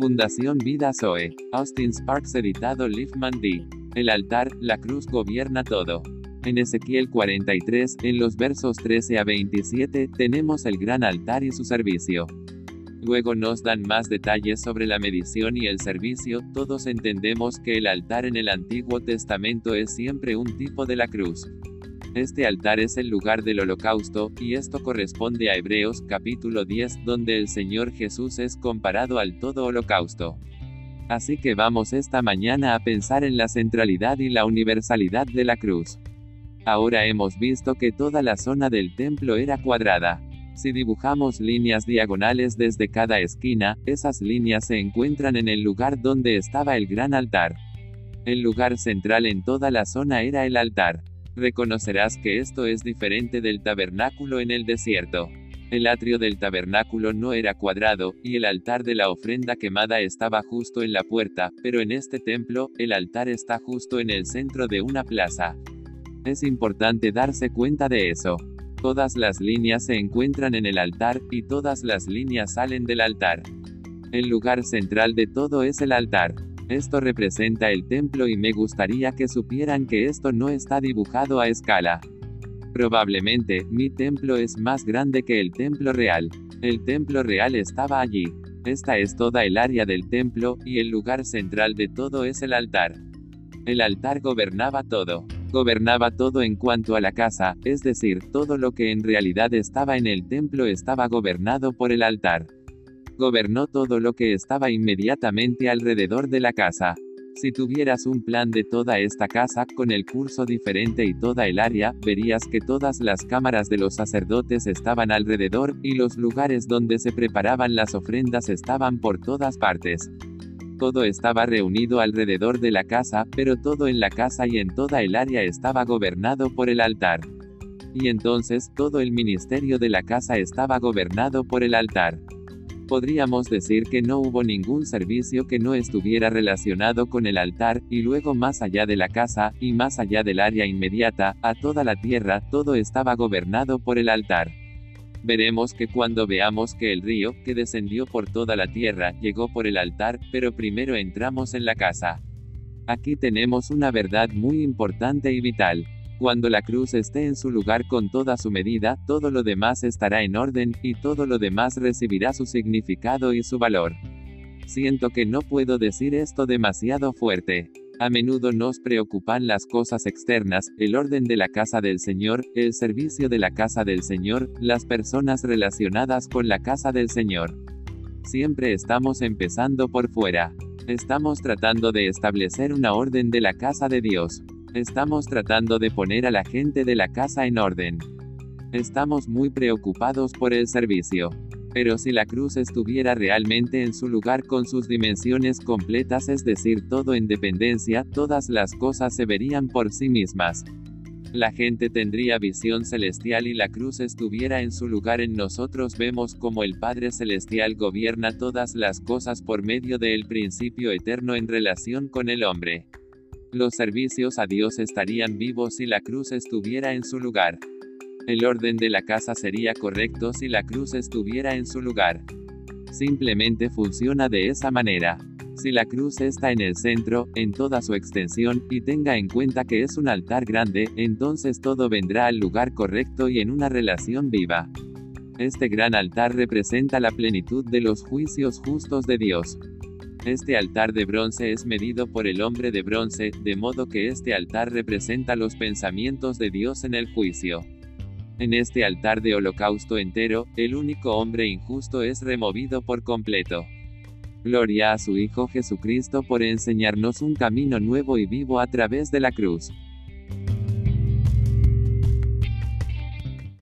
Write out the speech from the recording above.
Fundación Vida Zoe. Austin Sparks editado Liefman D. El altar, la cruz gobierna todo. En Ezequiel 43, en los versos 13 a 27, tenemos el gran altar y su servicio. Luego nos dan más detalles sobre la medición y el servicio, todos entendemos que el altar en el Antiguo Testamento es siempre un tipo de la cruz. Este altar es el lugar del holocausto, y esto corresponde a Hebreos capítulo 10, donde el Señor Jesús es comparado al todo holocausto. Así que vamos esta mañana a pensar en la centralidad y la universalidad de la cruz. Ahora hemos visto que toda la zona del templo era cuadrada. Si dibujamos líneas diagonales desde cada esquina, esas líneas se encuentran en el lugar donde estaba el gran altar. El lugar central en toda la zona era el altar. Reconocerás que esto es diferente del tabernáculo en el desierto. El atrio del tabernáculo no era cuadrado, y el altar de la ofrenda quemada estaba justo en la puerta, pero en este templo, el altar está justo en el centro de una plaza. Es importante darse cuenta de eso. Todas las líneas se encuentran en el altar, y todas las líneas salen del altar. El lugar central de todo es el altar. Esto representa el templo y me gustaría que supieran que esto no está dibujado a escala. Probablemente, mi templo es más grande que el templo real. El templo real estaba allí. Esta es toda el área del templo, y el lugar central de todo es el altar. El altar gobernaba todo. Gobernaba todo en cuanto a la casa, es decir, todo lo que en realidad estaba en el templo estaba gobernado por el altar gobernó todo lo que estaba inmediatamente alrededor de la casa. Si tuvieras un plan de toda esta casa, con el curso diferente y toda el área, verías que todas las cámaras de los sacerdotes estaban alrededor, y los lugares donde se preparaban las ofrendas estaban por todas partes. Todo estaba reunido alrededor de la casa, pero todo en la casa y en toda el área estaba gobernado por el altar. Y entonces, todo el ministerio de la casa estaba gobernado por el altar. Podríamos decir que no hubo ningún servicio que no estuviera relacionado con el altar, y luego más allá de la casa, y más allá del área inmediata, a toda la tierra, todo estaba gobernado por el altar. Veremos que cuando veamos que el río, que descendió por toda la tierra, llegó por el altar, pero primero entramos en la casa. Aquí tenemos una verdad muy importante y vital. Cuando la cruz esté en su lugar con toda su medida, todo lo demás estará en orden, y todo lo demás recibirá su significado y su valor. Siento que no puedo decir esto demasiado fuerte. A menudo nos preocupan las cosas externas, el orden de la casa del Señor, el servicio de la casa del Señor, las personas relacionadas con la casa del Señor. Siempre estamos empezando por fuera. Estamos tratando de establecer una orden de la casa de Dios. Estamos tratando de poner a la gente de la casa en orden. Estamos muy preocupados por el servicio. Pero si la cruz estuviera realmente en su lugar con sus dimensiones completas, es decir, todo en dependencia, todas las cosas se verían por sí mismas. La gente tendría visión celestial y la cruz estuviera en su lugar en nosotros vemos como el Padre Celestial gobierna todas las cosas por medio del principio eterno en relación con el hombre. Los servicios a Dios estarían vivos si la cruz estuviera en su lugar. El orden de la casa sería correcto si la cruz estuviera en su lugar. Simplemente funciona de esa manera. Si la cruz está en el centro, en toda su extensión, y tenga en cuenta que es un altar grande, entonces todo vendrá al lugar correcto y en una relación viva. Este gran altar representa la plenitud de los juicios justos de Dios. Este altar de bronce es medido por el hombre de bronce, de modo que este altar representa los pensamientos de Dios en el juicio. En este altar de holocausto entero, el único hombre injusto es removido por completo. Gloria a su Hijo Jesucristo por enseñarnos un camino nuevo y vivo a través de la cruz.